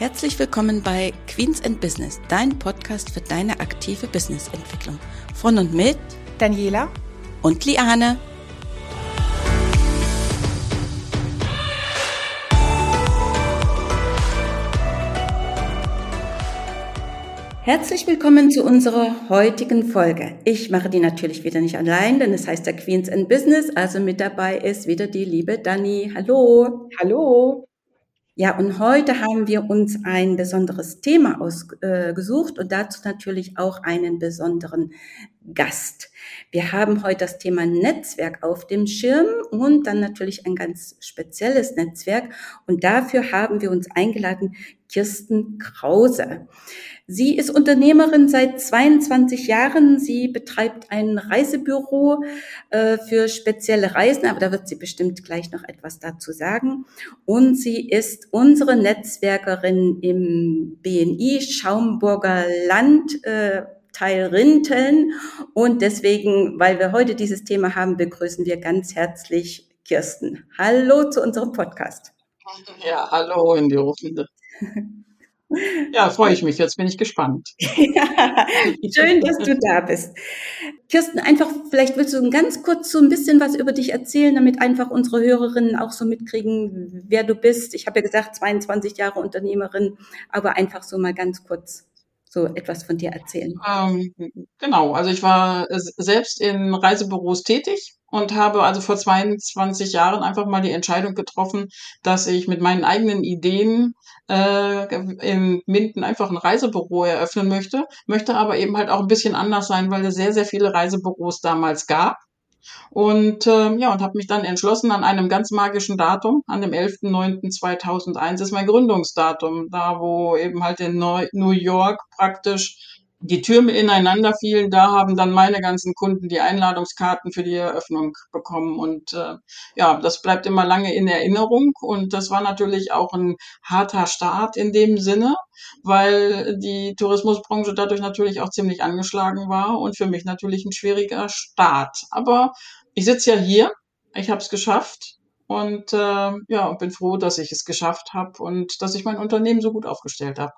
Herzlich willkommen bei Queens and Business, dein Podcast für deine aktive Businessentwicklung. Von und mit Daniela und Liane. Herzlich willkommen zu unserer heutigen Folge. Ich mache die natürlich wieder nicht allein, denn es heißt ja Queens and Business, also mit dabei ist wieder die liebe Dani. Hallo. Hallo. Ja, und heute haben wir uns ein besonderes Thema ausgesucht und dazu natürlich auch einen besonderen Gast. Wir haben heute das Thema Netzwerk auf dem Schirm und dann natürlich ein ganz spezielles Netzwerk. Und dafür haben wir uns eingeladen Kirsten Krause. Sie ist Unternehmerin seit 22 Jahren. Sie betreibt ein Reisebüro äh, für spezielle Reisen, aber da wird sie bestimmt gleich noch etwas dazu sagen. Und sie ist unsere Netzwerkerin im BNI Schaumburger Land. Äh, Teil Rinteln. Und deswegen, weil wir heute dieses Thema haben, begrüßen wir ganz herzlich Kirsten. Hallo zu unserem Podcast. Ja, hallo in die Rufende. Ja, freue ich mich. Jetzt bin ich gespannt. ja, schön, dass du da bist. Kirsten, einfach, vielleicht willst du ganz kurz so ein bisschen was über dich erzählen, damit einfach unsere Hörerinnen auch so mitkriegen, wer du bist. Ich habe ja gesagt, 22 Jahre Unternehmerin, aber einfach so mal ganz kurz so etwas von dir erzählen. Ähm, genau, also ich war selbst in Reisebüros tätig und habe also vor 22 Jahren einfach mal die Entscheidung getroffen, dass ich mit meinen eigenen Ideen äh, in Minden einfach ein Reisebüro eröffnen möchte, möchte aber eben halt auch ein bisschen anders sein, weil es sehr, sehr viele Reisebüros damals gab. Und äh, ja, und habe mich dann entschlossen an einem ganz magischen Datum, an dem 11.09.2001 ist mein Gründungsdatum, da wo eben halt in New York praktisch die Türme ineinander fielen, da haben dann meine ganzen Kunden die Einladungskarten für die Eröffnung bekommen. Und äh, ja, das bleibt immer lange in Erinnerung. Und das war natürlich auch ein harter Start in dem Sinne, weil die Tourismusbranche dadurch natürlich auch ziemlich angeschlagen war und für mich natürlich ein schwieriger Start. Aber ich sitze ja hier, ich habe es geschafft. Und äh, ja, bin froh, dass ich es geschafft habe und dass ich mein Unternehmen so gut aufgestellt habe.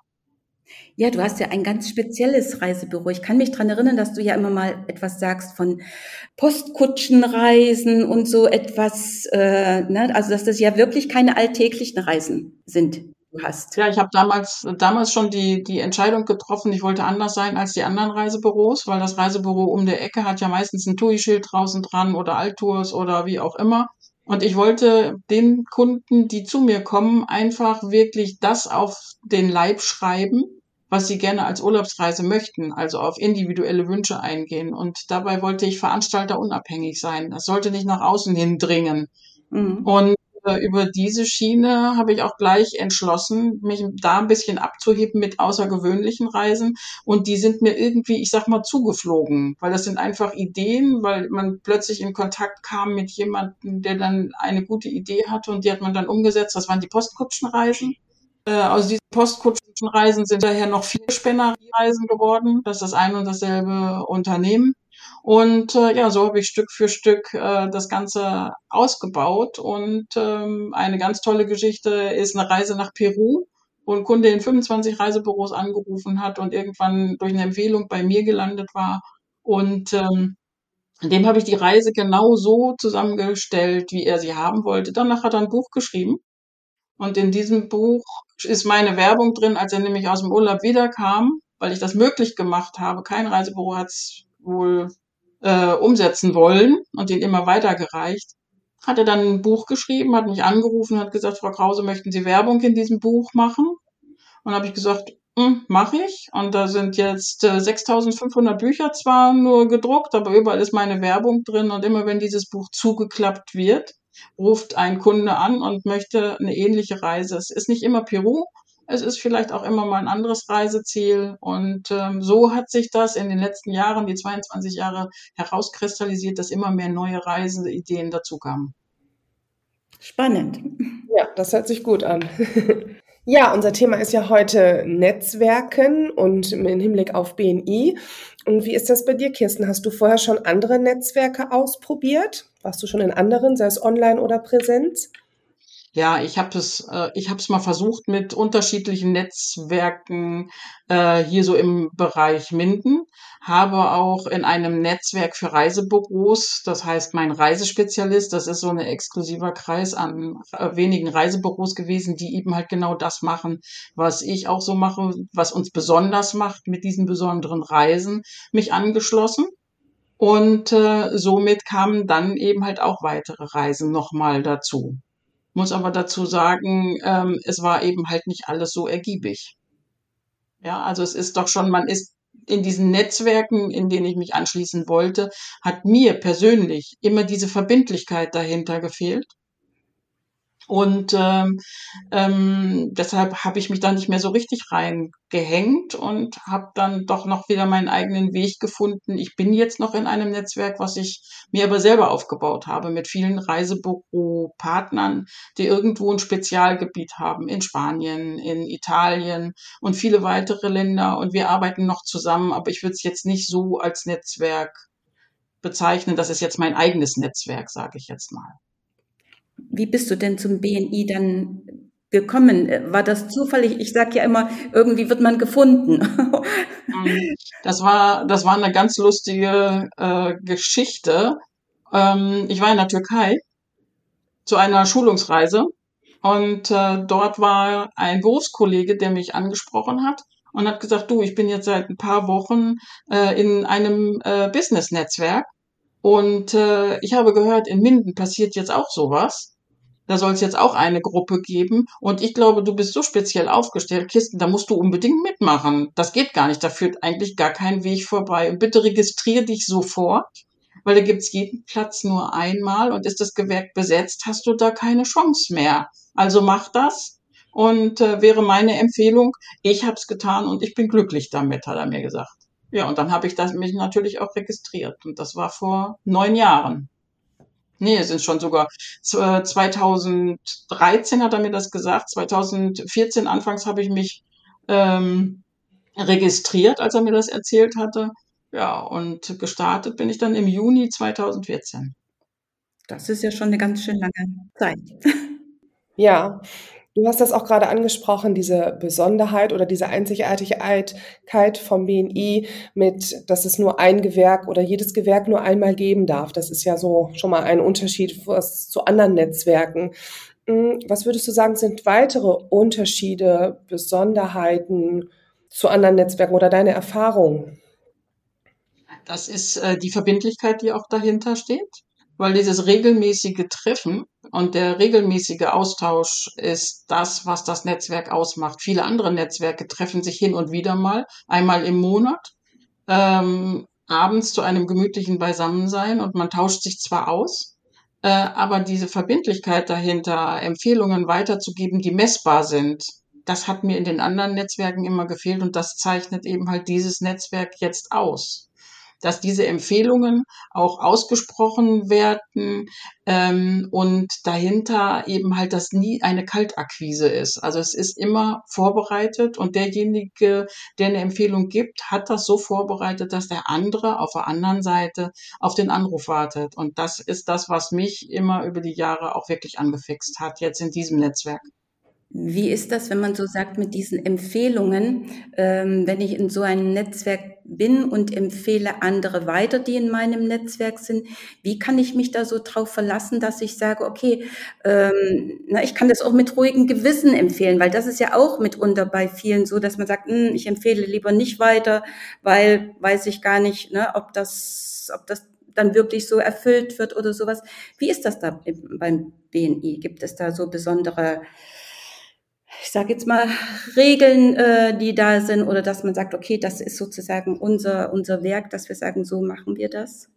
Ja, du hast ja ein ganz spezielles Reisebüro. Ich kann mich dran erinnern, dass du ja immer mal etwas sagst von Postkutschenreisen und so etwas. Äh, ne? Also dass das ja wirklich keine alltäglichen Reisen sind. Du hast. Ja, ich habe damals damals schon die die Entscheidung getroffen. Ich wollte anders sein als die anderen Reisebüros, weil das Reisebüro um der Ecke hat ja meistens ein TUI-Schild draußen dran oder Altours oder wie auch immer. Und ich wollte den Kunden, die zu mir kommen, einfach wirklich das auf den Leib schreiben, was sie gerne als Urlaubsreise möchten, also auf individuelle Wünsche eingehen. Und dabei wollte ich Veranstalter unabhängig sein. Das sollte nicht nach außen hin dringen. Mhm. Und äh, über diese Schiene habe ich auch gleich entschlossen, mich da ein bisschen abzuheben mit außergewöhnlichen Reisen. Und die sind mir irgendwie, ich sag mal, zugeflogen, weil das sind einfach Ideen, weil man plötzlich in Kontakt kam mit jemandem, der dann eine gute Idee hatte und die hat man dann umgesetzt. Das waren die Postkutschenreisen. Äh, aus diesen Postkutschenreisen sind daher noch vier Spännerreisen geworden. Das ist das ein und dasselbe Unternehmen. Und äh, ja, so habe ich Stück für Stück äh, das Ganze ausgebaut. Und ähm, eine ganz tolle Geschichte ist eine Reise nach Peru, wo ein Kunde in 25 Reisebüros angerufen hat und irgendwann durch eine Empfehlung bei mir gelandet war. Und ähm, dem habe ich die Reise genau so zusammengestellt, wie er sie haben wollte. Danach hat er ein Buch geschrieben. Und in diesem Buch ist meine Werbung drin, als er nämlich aus dem Urlaub wiederkam, weil ich das möglich gemacht habe. Kein Reisebüro hat es wohl äh, umsetzen wollen und den immer weitergereicht. Hat er dann ein Buch geschrieben, hat mich angerufen, hat gesagt, Frau Krause, möchten Sie Werbung in diesem Buch machen? Und habe ich gesagt, hm, mache ich. Und da sind jetzt äh, 6500 Bücher zwar nur gedruckt, aber überall ist meine Werbung drin. Und immer wenn dieses Buch zugeklappt wird, ruft ein Kunde an und möchte eine ähnliche Reise. Es ist nicht immer Peru, es ist vielleicht auch immer mal ein anderes Reiseziel. Und ähm, so hat sich das in den letzten Jahren, die 22 Jahre, herauskristallisiert, dass immer mehr neue Reiseideen dazukamen. Spannend. Ja, das hört sich gut an. Ja, unser Thema ist ja heute Netzwerken und im Hinblick auf BNI. Und wie ist das bei dir, Kirsten? Hast du vorher schon andere Netzwerke ausprobiert? Warst du schon in anderen, sei es online oder Präsenz? Ja, ich habe es, äh, ich habe es mal versucht mit unterschiedlichen Netzwerken äh, hier so im Bereich Minden, habe auch in einem Netzwerk für Reisebüros, das heißt mein Reisespezialist, das ist so ein exklusiver Kreis an äh, wenigen Reisebüros gewesen, die eben halt genau das machen, was ich auch so mache, was uns besonders macht mit diesen besonderen Reisen, mich angeschlossen. Und äh, somit kamen dann eben halt auch weitere Reisen nochmal dazu muss aber dazu sagen, ähm, es war eben halt nicht alles so ergiebig. Ja, also es ist doch schon, man ist in diesen Netzwerken, in denen ich mich anschließen wollte, hat mir persönlich immer diese Verbindlichkeit dahinter gefehlt. Und ähm, ähm, deshalb habe ich mich da nicht mehr so richtig reingehängt und habe dann doch noch wieder meinen eigenen Weg gefunden. Ich bin jetzt noch in einem Netzwerk, was ich mir aber selber aufgebaut habe, mit vielen Reisebüro-Partnern, die irgendwo ein Spezialgebiet haben, in Spanien, in Italien und viele weitere Länder. Und wir arbeiten noch zusammen, aber ich würde es jetzt nicht so als Netzwerk bezeichnen. Das ist jetzt mein eigenes Netzwerk, sage ich jetzt mal. Wie bist du denn zum BNI dann gekommen? War das zufällig? Ich sage ja immer, irgendwie wird man gefunden. Mhm. Das war, das war eine ganz lustige äh, Geschichte. Ähm, ich war in der Türkei zu einer Schulungsreise und äh, dort war ein Berufskollege, der mich angesprochen hat und hat gesagt, du, ich bin jetzt seit ein paar Wochen äh, in einem äh, Business-Netzwerk und äh, ich habe gehört, in Minden passiert jetzt auch sowas. Da soll es jetzt auch eine Gruppe geben. Und ich glaube, du bist so speziell aufgestellt, Kisten, da musst du unbedingt mitmachen. Das geht gar nicht. Da führt eigentlich gar kein Weg vorbei. Und bitte registriere dich sofort, weil da gibt's jeden Platz nur einmal. Und ist das Gewerk besetzt, hast du da keine Chance mehr. Also mach das. Und äh, wäre meine Empfehlung, ich habe es getan und ich bin glücklich damit, hat er mir gesagt. Ja, und dann habe ich das, mich natürlich auch registriert. Und das war vor neun Jahren. Nee, es sind schon sogar 2013 äh, hat er mir das gesagt. 2014 anfangs habe ich mich ähm, registriert, als er mir das erzählt hatte. Ja, und gestartet bin ich dann im Juni 2014. Das ist ja schon eine ganz schön lange Zeit. Ja, Du hast das auch gerade angesprochen, diese Besonderheit oder diese Einzigartigkeit vom BNI mit, dass es nur ein Gewerk oder jedes Gewerk nur einmal geben darf. Das ist ja so schon mal ein Unterschied was zu anderen Netzwerken. Hm, was würdest du sagen, sind weitere Unterschiede, Besonderheiten zu anderen Netzwerken oder deine Erfahrungen? Das ist äh, die Verbindlichkeit, die auch dahinter steht weil dieses regelmäßige Treffen und der regelmäßige Austausch ist das, was das Netzwerk ausmacht. Viele andere Netzwerke treffen sich hin und wieder mal, einmal im Monat, ähm, abends zu einem gemütlichen Beisammensein und man tauscht sich zwar aus, äh, aber diese Verbindlichkeit dahinter, Empfehlungen weiterzugeben, die messbar sind, das hat mir in den anderen Netzwerken immer gefehlt und das zeichnet eben halt dieses Netzwerk jetzt aus dass diese Empfehlungen auch ausgesprochen werden ähm, und dahinter eben halt das nie eine Kaltakquise ist. Also es ist immer vorbereitet und derjenige, der eine Empfehlung gibt, hat das so vorbereitet, dass der andere auf der anderen Seite auf den Anruf wartet. Und das ist das, was mich immer über die Jahre auch wirklich angefixt hat, jetzt in diesem Netzwerk. Wie ist das, wenn man so sagt, mit diesen Empfehlungen, ähm, wenn ich in so einem Netzwerk bin und empfehle andere weiter, die in meinem Netzwerk sind, wie kann ich mich da so drauf verlassen, dass ich sage, okay, ähm, na, ich kann das auch mit ruhigem Gewissen empfehlen, weil das ist ja auch mitunter bei vielen so, dass man sagt, hm, ich empfehle lieber nicht weiter, weil weiß ich gar nicht, ne, ob das, ob das dann wirklich so erfüllt wird oder sowas. Wie ist das da beim BNI? Gibt es da so besondere ich sage jetzt mal, Regeln, äh, die da sind, oder dass man sagt, okay, das ist sozusagen unser, unser Werk, dass wir sagen, so machen wir das?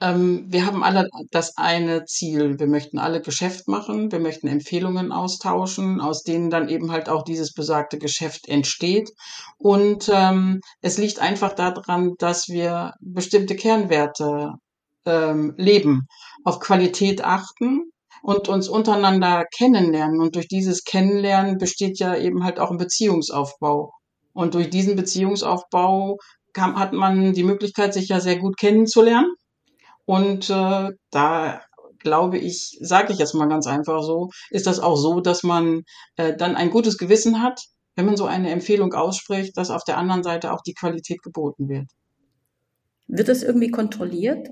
Ähm, wir haben alle das eine Ziel. Wir möchten alle Geschäft machen, wir möchten Empfehlungen austauschen, aus denen dann eben halt auch dieses besagte Geschäft entsteht. Und ähm, es liegt einfach daran, dass wir bestimmte Kernwerte ähm, leben, auf Qualität achten, und uns untereinander kennenlernen. Und durch dieses Kennenlernen besteht ja eben halt auch ein Beziehungsaufbau. Und durch diesen Beziehungsaufbau kam, hat man die Möglichkeit, sich ja sehr gut kennenzulernen. Und äh, da glaube ich, sage ich jetzt mal ganz einfach so, ist das auch so, dass man äh, dann ein gutes Gewissen hat, wenn man so eine Empfehlung ausspricht, dass auf der anderen Seite auch die Qualität geboten wird. Wird das irgendwie kontrolliert?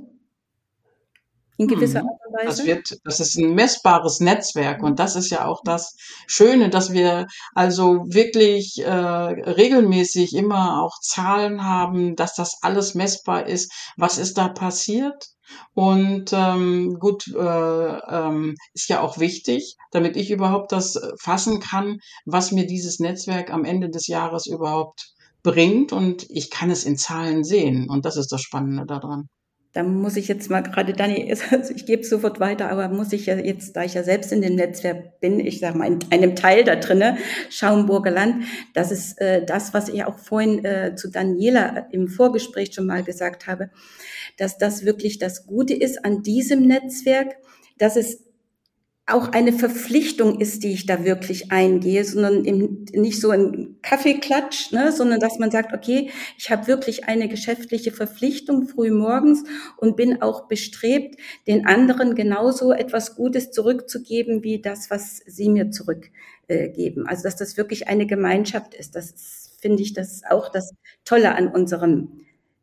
In gewisser mhm. Art und Weise? Das wird, das ist ein messbares Netzwerk und das ist ja auch das Schöne, dass wir also wirklich äh, regelmäßig immer auch Zahlen haben, dass das alles messbar ist. Was ist da passiert? Und ähm, gut, äh, ähm, ist ja auch wichtig, damit ich überhaupt das fassen kann, was mir dieses Netzwerk am Ende des Jahres überhaupt bringt. Und ich kann es in Zahlen sehen. Und das ist das Spannende daran da muss ich jetzt mal gerade Dani, also ich gebe sofort weiter, aber muss ich ja jetzt, da ich ja selbst in dem Netzwerk bin, ich sage mal in einem Teil da drinne, Schaumburger Land, das ist äh, das, was ich auch vorhin äh, zu Daniela im Vorgespräch schon mal gesagt habe, dass das wirklich das Gute ist an diesem Netzwerk, dass es auch eine Verpflichtung ist, die ich da wirklich eingehe, sondern eben nicht so ein Kaffeeklatsch, ne, sondern dass man sagt, okay, ich habe wirklich eine geschäftliche Verpflichtung früh morgens und bin auch bestrebt, den anderen genauso etwas Gutes zurückzugeben, wie das, was sie mir zurückgeben. Also dass das wirklich eine Gemeinschaft ist. Das finde ich das auch das Tolle an unserem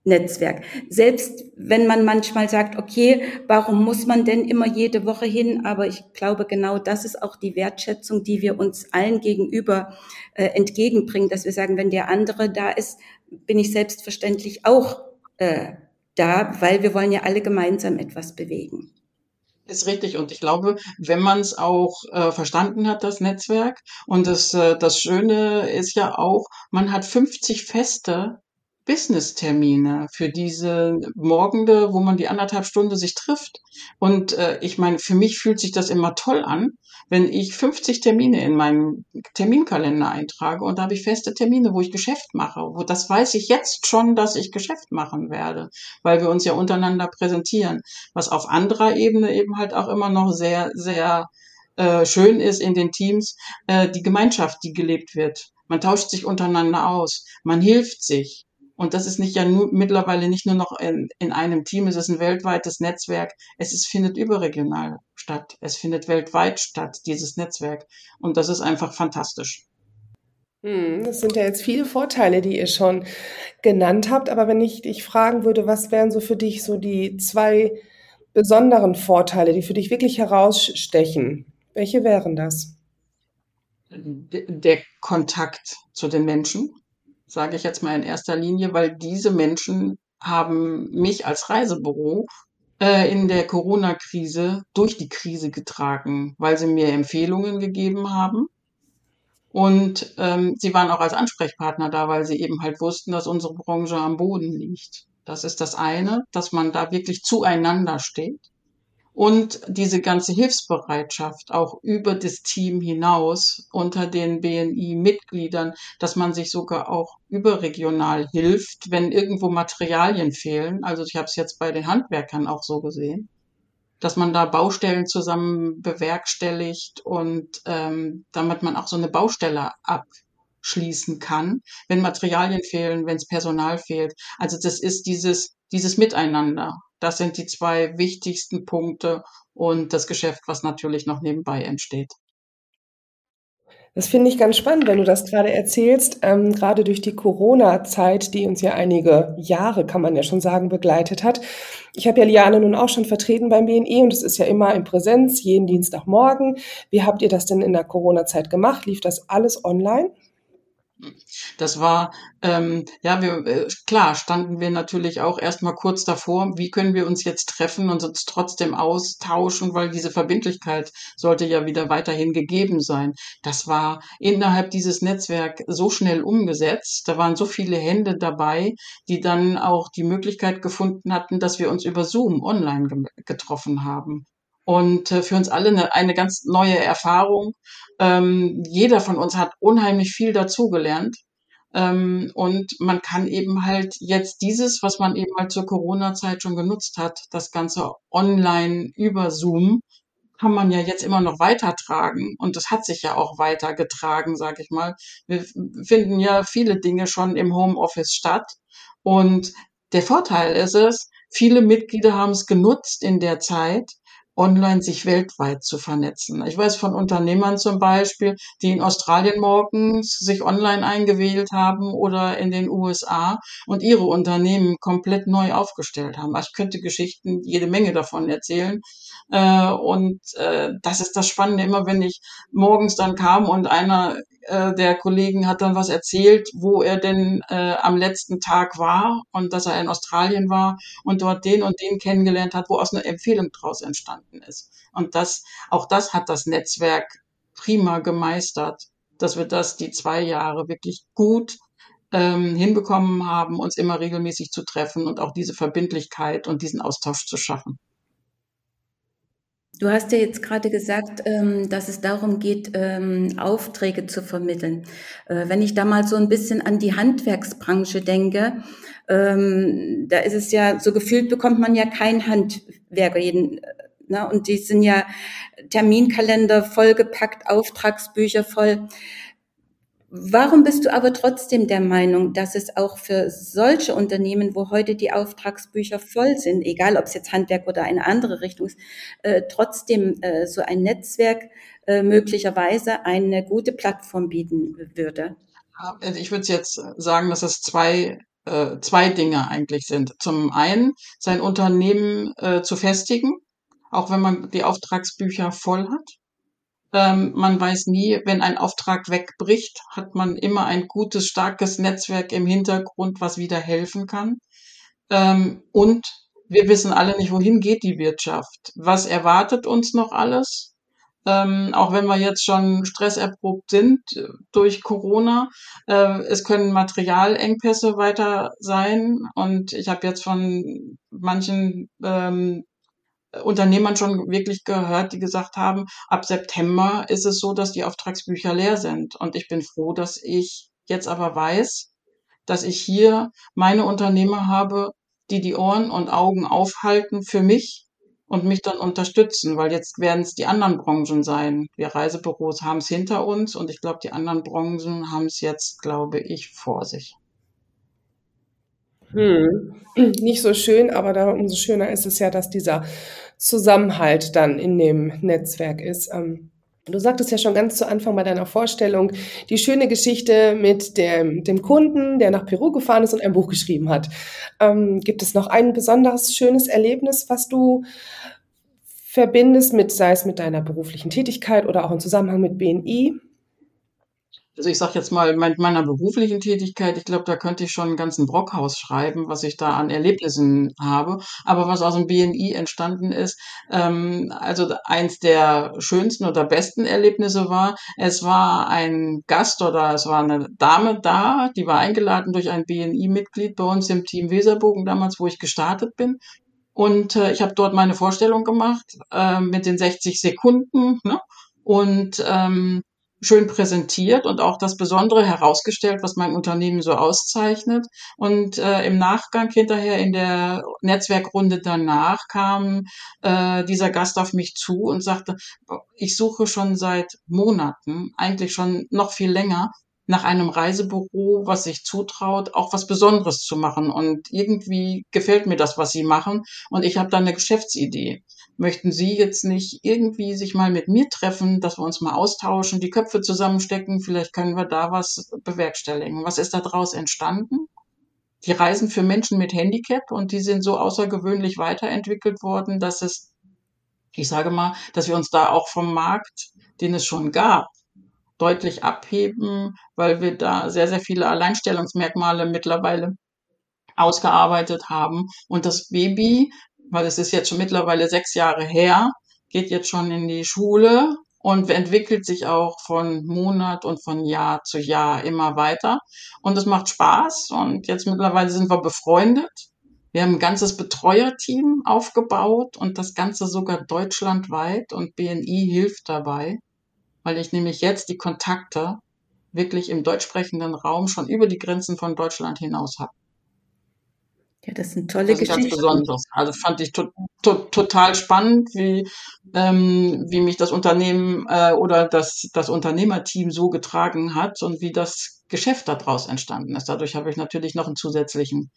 Netzwerk. Selbst wenn man manchmal sagt, okay, warum muss man denn immer jede Woche hin? Aber ich glaube, genau das ist auch die Wertschätzung, die wir uns allen gegenüber äh, entgegenbringen, dass wir sagen, wenn der andere da ist, bin ich selbstverständlich auch äh, da, weil wir wollen ja alle gemeinsam etwas bewegen. Ist richtig und ich glaube, wenn man es auch äh, verstanden hat, das Netzwerk und das, äh, das Schöne ist ja auch, man hat 50 Feste Business-Termine für diese Morgende, wo man die anderthalb Stunde sich trifft. Und äh, ich meine, für mich fühlt sich das immer toll an, wenn ich 50 Termine in meinem Terminkalender eintrage und da habe ich feste Termine, wo ich Geschäft mache. Wo das weiß ich jetzt schon, dass ich Geschäft machen werde, weil wir uns ja untereinander präsentieren, was auf anderer Ebene eben halt auch immer noch sehr, sehr äh, schön ist in den Teams, äh, die Gemeinschaft, die gelebt wird. Man tauscht sich untereinander aus, man hilft sich. Und das ist nicht ja nur, mittlerweile nicht nur noch in, in einem Team, es ist ein weltweites Netzwerk. Es ist, findet überregional statt. Es findet weltweit statt, dieses Netzwerk. Und das ist einfach fantastisch. Hm, das sind ja jetzt viele Vorteile, die ihr schon genannt habt. Aber wenn ich dich fragen würde, was wären so für dich so die zwei besonderen Vorteile, die für dich wirklich herausstechen? Welche wären das? Der Kontakt zu den Menschen sage ich jetzt mal in erster Linie, weil diese Menschen haben mich als Reisebüro äh, in der Corona-Krise durch die Krise getragen, weil sie mir Empfehlungen gegeben haben. Und ähm, sie waren auch als Ansprechpartner da, weil sie eben halt wussten, dass unsere Branche am Boden liegt. Das ist das eine, dass man da wirklich zueinander steht und diese ganze Hilfsbereitschaft auch über das Team hinaus unter den BNI-Mitgliedern, dass man sich sogar auch überregional hilft, wenn irgendwo Materialien fehlen. Also ich habe es jetzt bei den Handwerkern auch so gesehen, dass man da Baustellen zusammen bewerkstelligt und ähm, damit man auch so eine Baustelle abschließen kann, wenn Materialien fehlen, wenn es Personal fehlt. Also das ist dieses dieses Miteinander. Das sind die zwei wichtigsten Punkte und das Geschäft, was natürlich noch nebenbei entsteht. Das finde ich ganz spannend, wenn du das gerade erzählst, ähm, gerade durch die Corona-Zeit, die uns ja einige Jahre, kann man ja schon sagen, begleitet hat. Ich habe ja Liane nun auch schon vertreten beim BNE und es ist ja immer in Präsenz, jeden Dienstagmorgen. Wie habt ihr das denn in der Corona-Zeit gemacht? Lief das alles online? Das war, ähm, ja, wir, äh, klar, standen wir natürlich auch erstmal kurz davor, wie können wir uns jetzt treffen und uns trotzdem austauschen, weil diese Verbindlichkeit sollte ja wieder weiterhin gegeben sein. Das war innerhalb dieses Netzwerk so schnell umgesetzt. Da waren so viele Hände dabei, die dann auch die Möglichkeit gefunden hatten, dass wir uns über Zoom online getroffen haben und äh, für uns alle eine, eine ganz neue Erfahrung. Ähm, jeder von uns hat unheimlich viel dazugelernt. Ähm, und man kann eben halt jetzt dieses, was man eben halt zur Corona-Zeit schon genutzt hat, das Ganze online über Zoom, kann man ja jetzt immer noch weitertragen. Und das hat sich ja auch weitergetragen, sag ich mal. Wir finden ja viele Dinge schon im Homeoffice statt. Und der Vorteil ist es, viele Mitglieder haben es genutzt in der Zeit, online sich weltweit zu vernetzen. Ich weiß von Unternehmern zum Beispiel, die in Australien morgens sich online eingewählt haben oder in den USA und ihre Unternehmen komplett neu aufgestellt haben. Also ich könnte Geschichten, jede Menge davon erzählen. Äh, und äh, das ist das Spannende, immer wenn ich morgens dann kam und einer äh, der Kollegen hat dann was erzählt, wo er denn äh, am letzten Tag war und dass er in Australien war und dort den und den kennengelernt hat, wo aus einer Empfehlung draus entstanden ist. Und das, auch das hat das Netzwerk prima gemeistert, dass wir das die zwei Jahre wirklich gut ähm, hinbekommen haben, uns immer regelmäßig zu treffen und auch diese Verbindlichkeit und diesen Austausch zu schaffen. Du hast ja jetzt gerade gesagt, ähm, dass es darum geht, ähm, Aufträge zu vermitteln. Äh, wenn ich da mal so ein bisschen an die Handwerksbranche denke, ähm, da ist es ja so gefühlt bekommt man ja keinen Handwerker jeden, äh, ne? und die sind ja Terminkalender vollgepackt, Auftragsbücher voll. Warum bist du aber trotzdem der Meinung, dass es auch für solche Unternehmen, wo heute die Auftragsbücher voll sind, egal ob es jetzt Handwerk oder eine andere Richtung ist, äh, trotzdem äh, so ein Netzwerk äh, möglicherweise eine gute Plattform bieten würde? Also ich würde jetzt sagen, dass es zwei, äh, zwei Dinge eigentlich sind. Zum einen sein Unternehmen äh, zu festigen, auch wenn man die Auftragsbücher voll hat. Ähm, man weiß nie, wenn ein Auftrag wegbricht, hat man immer ein gutes, starkes Netzwerk im Hintergrund, was wieder helfen kann. Ähm, und wir wissen alle nicht, wohin geht die Wirtschaft. Was erwartet uns noch alles? Ähm, auch wenn wir jetzt schon stresserprobt sind äh, durch Corona. Äh, es können Materialengpässe weiter sein. Und ich habe jetzt von manchen ähm, Unternehmern schon wirklich gehört, die gesagt haben, ab September ist es so, dass die Auftragsbücher leer sind. Und ich bin froh, dass ich jetzt aber weiß, dass ich hier meine Unternehmer habe, die die Ohren und Augen aufhalten für mich und mich dann unterstützen, weil jetzt werden es die anderen Branchen sein. Wir Reisebüros haben es hinter uns und ich glaube, die anderen Branchen haben es jetzt, glaube ich, vor sich. Hm. Nicht so schön, aber da umso schöner ist es ja, dass dieser Zusammenhalt dann in dem Netzwerk ist. Ähm, du sagtest ja schon ganz zu Anfang bei deiner Vorstellung die schöne Geschichte mit dem, dem Kunden, der nach Peru gefahren ist und ein Buch geschrieben hat. Ähm, gibt es noch ein besonderes schönes Erlebnis, was du verbindest mit, sei es mit deiner beruflichen Tätigkeit oder auch im Zusammenhang mit BNI? Also ich sage jetzt mal, mit meiner beruflichen Tätigkeit, ich glaube, da könnte ich schon einen ganzen Brockhaus schreiben, was ich da an Erlebnissen habe. Aber was aus dem BNI entstanden ist, ähm, also eins der schönsten oder besten Erlebnisse war, es war ein Gast oder es war eine Dame da, die war eingeladen durch ein BNI-Mitglied bei uns im Team Weserbogen damals, wo ich gestartet bin. Und äh, ich habe dort meine Vorstellung gemacht äh, mit den 60 Sekunden. Ne? Und ähm, schön präsentiert und auch das Besondere herausgestellt, was mein Unternehmen so auszeichnet. Und äh, im Nachgang hinterher in der Netzwerkrunde danach kam äh, dieser Gast auf mich zu und sagte, ich suche schon seit Monaten, eigentlich schon noch viel länger, nach einem Reisebüro, was sich zutraut, auch was Besonderes zu machen. Und irgendwie gefällt mir das, was sie machen. Und ich habe da eine Geschäftsidee möchten Sie jetzt nicht irgendwie sich mal mit mir treffen, dass wir uns mal austauschen, die Köpfe zusammenstecken, vielleicht können wir da was bewerkstelligen. Was ist da draus entstanden? Die Reisen für Menschen mit Handicap und die sind so außergewöhnlich weiterentwickelt worden, dass es, ich sage mal, dass wir uns da auch vom Markt, den es schon gab, deutlich abheben, weil wir da sehr, sehr viele Alleinstellungsmerkmale mittlerweile ausgearbeitet haben. Und das Baby weil es ist jetzt schon mittlerweile sechs Jahre her, geht jetzt schon in die Schule und entwickelt sich auch von Monat und von Jahr zu Jahr immer weiter. Und es macht Spaß und jetzt mittlerweile sind wir befreundet. Wir haben ein ganzes Betreuerteam aufgebaut und das Ganze sogar deutschlandweit und BNI hilft dabei, weil ich nämlich jetzt die Kontakte wirklich im deutschsprechenden Raum schon über die Grenzen von Deutschland hinaus habe. Ja, das sind tolle das ist Geschichten. Ganz besonders. Also fand ich to to total spannend, wie, ähm, wie mich das Unternehmen äh, oder das, das Unternehmerteam so getragen hat und wie das Geschäft daraus entstanden ist. Dadurch habe ich natürlich noch einen zusätzlichen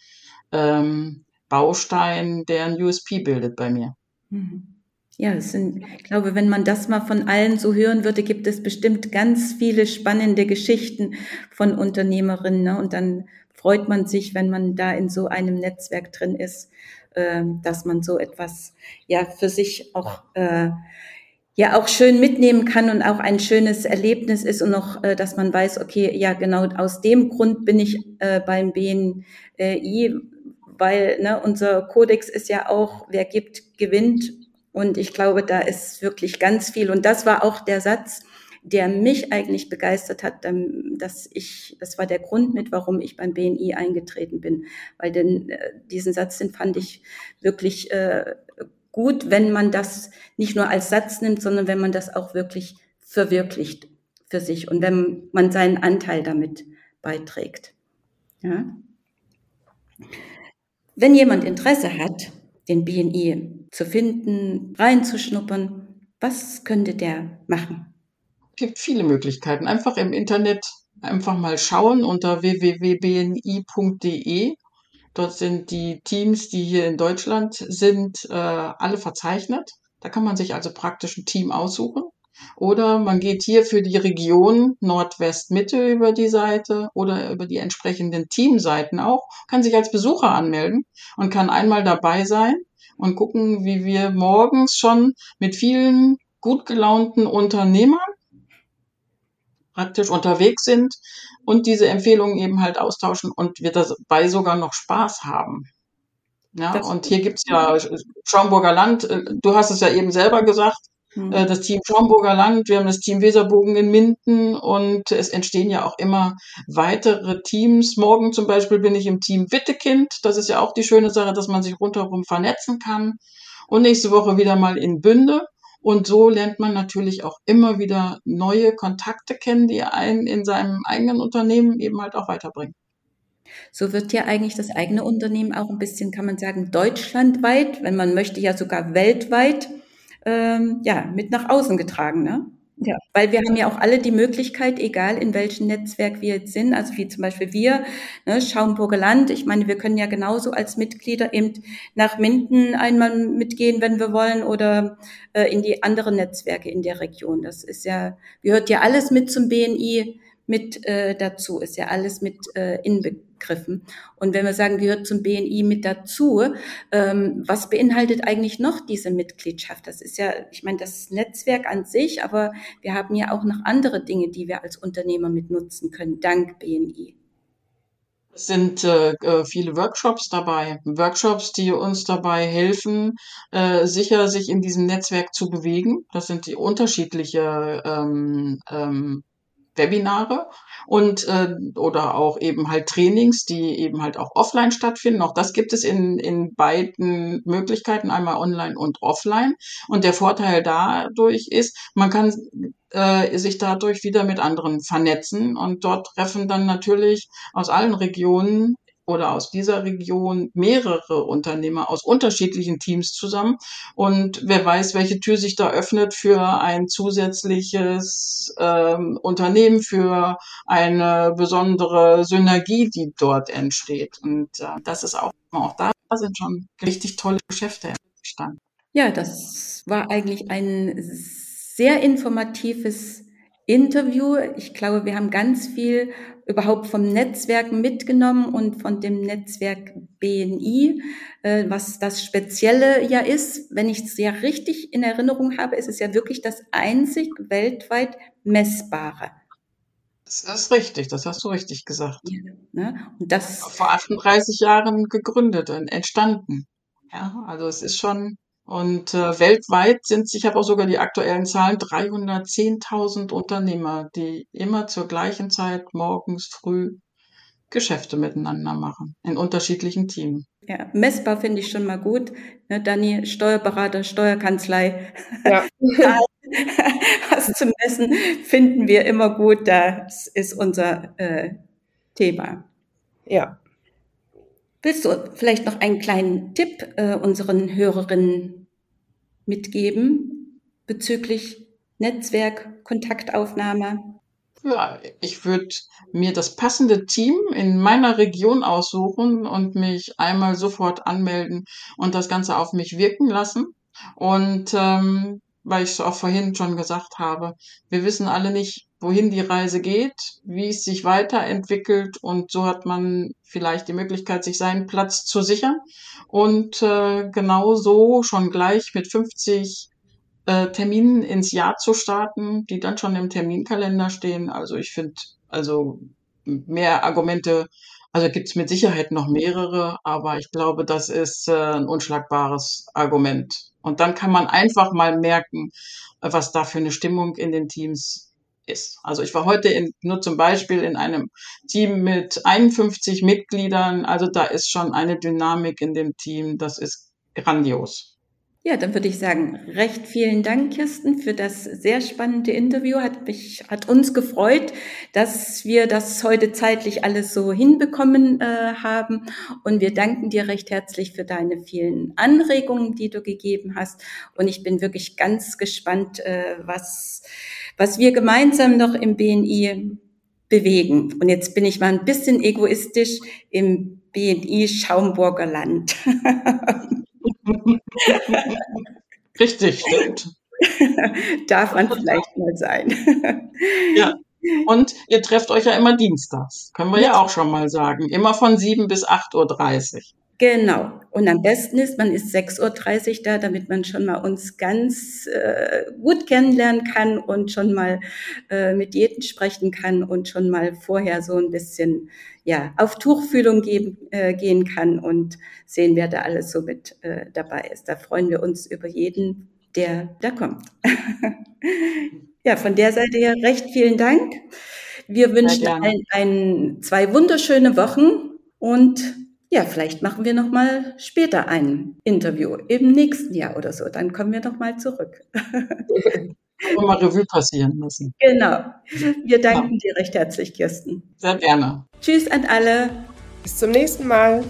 ähm, Baustein, der ein USP bildet bei mir. Mhm. Ja, sind, ich glaube, wenn man das mal von allen so hören würde, gibt es bestimmt ganz viele spannende Geschichten von Unternehmerinnen. Ne? Und dann freut man sich, wenn man da in so einem Netzwerk drin ist, äh, dass man so etwas ja für sich auch äh, ja auch schön mitnehmen kann und auch ein schönes Erlebnis ist und noch, äh, dass man weiß, okay, ja genau aus dem Grund bin ich äh, beim BNI, weil ne, unser Kodex ist ja auch, wer gibt, gewinnt und ich glaube, da ist wirklich ganz viel. Und das war auch der Satz, der mich eigentlich begeistert hat, dass ich, das war der Grund mit, warum ich beim BNI eingetreten bin. Weil denn äh, diesen Satz, den fand ich wirklich äh, gut, wenn man das nicht nur als Satz nimmt, sondern wenn man das auch wirklich verwirklicht für sich und wenn man seinen Anteil damit beiträgt. Ja? Wenn jemand Interesse hat, den BNI zu finden, reinzuschnuppern. Was könnte der machen? Es gibt viele Möglichkeiten. Einfach im Internet einfach mal schauen unter www.bni.de. Dort sind die Teams, die hier in Deutschland sind, äh, alle verzeichnet. Da kann man sich also praktisch ein Team aussuchen. Oder man geht hier für die Region Nordwest-Mitte über die Seite oder über die entsprechenden Teamseiten auch, kann sich als Besucher anmelden und kann einmal dabei sein und gucken, wie wir morgens schon mit vielen gut gelaunten Unternehmern praktisch unterwegs sind und diese Empfehlungen eben halt austauschen und wir dabei sogar noch Spaß haben. Ja, das und hier gibt's ja Schaumburger Land, äh, du hast es ja eben selber gesagt, Mhm. Das Team Schaumburger Land, wir haben das Team Weserbogen in Minden und es entstehen ja auch immer weitere Teams. Morgen zum Beispiel bin ich im Team Wittekind. Das ist ja auch die schöne Sache, dass man sich rundherum vernetzen kann. Und nächste Woche wieder mal in Bünde. Und so lernt man natürlich auch immer wieder neue Kontakte kennen, die einen in seinem eigenen Unternehmen eben halt auch weiterbringen. So wird ja eigentlich das eigene Unternehmen auch ein bisschen, kann man sagen, deutschlandweit, wenn man möchte ja sogar weltweit ähm, ja, mit nach außen getragen. Ne? Ja, weil wir haben ja auch alle die Möglichkeit, egal in welchem Netzwerk wir jetzt sind, also wie zum Beispiel wir, ne, Schaumburger Land, ich meine, wir können ja genauso als Mitglieder eben nach Minden einmal mitgehen, wenn wir wollen, oder äh, in die anderen Netzwerke in der Region. Das ist ja, gehört ja alles mit zum BNI mit äh, dazu, ist ja alles mit äh, inbegriffen. Und wenn wir sagen, gehört zum BNI mit dazu, ähm, was beinhaltet eigentlich noch diese Mitgliedschaft? Das ist ja, ich meine, das Netzwerk an sich, aber wir haben ja auch noch andere Dinge, die wir als Unternehmer mit nutzen können, dank BNI. Es sind äh, äh, viele Workshops dabei, Workshops, die uns dabei helfen, äh, sicher sich in diesem Netzwerk zu bewegen. Das sind die unterschiedliche ähm, ähm, Webinare und äh, oder auch eben halt Trainings, die eben halt auch offline stattfinden. Auch das gibt es in, in beiden Möglichkeiten, einmal online und offline. Und der Vorteil dadurch ist, man kann äh, sich dadurch wieder mit anderen vernetzen und dort treffen dann natürlich aus allen Regionen oder aus dieser Region mehrere Unternehmer aus unterschiedlichen Teams zusammen. Und wer weiß, welche Tür sich da öffnet für ein zusätzliches ähm, Unternehmen, für eine besondere Synergie, die dort entsteht. Und äh, das ist auch, auch da sind schon richtig tolle Geschäfte entstanden. Ja, das war eigentlich ein sehr informatives Interview. Ich glaube, wir haben ganz viel überhaupt vom Netzwerk mitgenommen und von dem Netzwerk BNI, äh, was das Spezielle ja ist. Wenn ich es ja richtig in Erinnerung habe, ist es ja wirklich das einzig weltweit messbare. Das ist richtig, das hast du richtig gesagt. Ja, ne? und das vor 38 Jahren gegründet und entstanden. Ja, also es ist schon und äh, weltweit sind, ich habe auch sogar die aktuellen Zahlen, 310.000 Unternehmer, die immer zur gleichen Zeit morgens früh Geschäfte miteinander machen, in unterschiedlichen Teams. Ja, messbar finde ich schon mal gut. Ne, Dani, Steuerberater, Steuerkanzlei. Ja. Was zu messen, finden wir immer gut. Das ist unser äh, Thema. Ja. Willst du vielleicht noch einen kleinen Tipp äh, unseren Hörerinnen mitgeben bezüglich Netzwerk, Kontaktaufnahme? Ja, ich würde mir das passende Team in meiner Region aussuchen und mich einmal sofort anmelden und das Ganze auf mich wirken lassen. Und ähm, weil ich es auch vorhin schon gesagt habe, wir wissen alle nicht, wohin die Reise geht, wie es sich weiterentwickelt und so hat man vielleicht die Möglichkeit, sich seinen Platz zu sichern und äh, genau so schon gleich mit 50 äh, Terminen ins Jahr zu starten, die dann schon im Terminkalender stehen. Also ich finde, also mehr Argumente also gibt's mit Sicherheit noch mehrere, aber ich glaube, das ist äh, ein unschlagbares Argument. Und dann kann man einfach mal merken, was da für eine Stimmung in den Teams ist. Also ich war heute in, nur zum Beispiel in einem Team mit 51 Mitgliedern. Also da ist schon eine Dynamik in dem Team. Das ist grandios. Ja, dann würde ich sagen, recht vielen Dank, Kirsten, für das sehr spannende Interview. Hat mich, hat uns gefreut, dass wir das heute zeitlich alles so hinbekommen äh, haben. Und wir danken dir recht herzlich für deine vielen Anregungen, die du gegeben hast. Und ich bin wirklich ganz gespannt, äh, was, was wir gemeinsam noch im BNI bewegen. Und jetzt bin ich mal ein bisschen egoistisch im BNI Schaumburger Land. Richtig, stimmt. Darf man vielleicht mal sein. ja. Und ihr trefft euch ja immer dienstags. Können wir ja, ja auch schon mal sagen. Immer von 7 bis 8.30 Uhr. Genau. Und am besten ist, man ist 6.30 Uhr da, damit man schon mal uns ganz äh, gut kennenlernen kann und schon mal äh, mit jedem sprechen kann und schon mal vorher so ein bisschen ja, auf Tuchfühlung geben, äh, gehen kann und sehen, wer da alles so mit äh, dabei ist. Da freuen wir uns über jeden, der da kommt. ja, von der Seite her recht vielen Dank. Wir wünschen allen ein, zwei wunderschöne Wochen und ja, vielleicht machen wir noch mal später ein Interview im nächsten Jahr oder so. Dann kommen wir noch mal zurück. mal Revue passieren lassen. Genau. Wir danken ja. dir recht herzlich, Kirsten. Sehr gerne. Tschüss an alle. Bis zum nächsten Mal.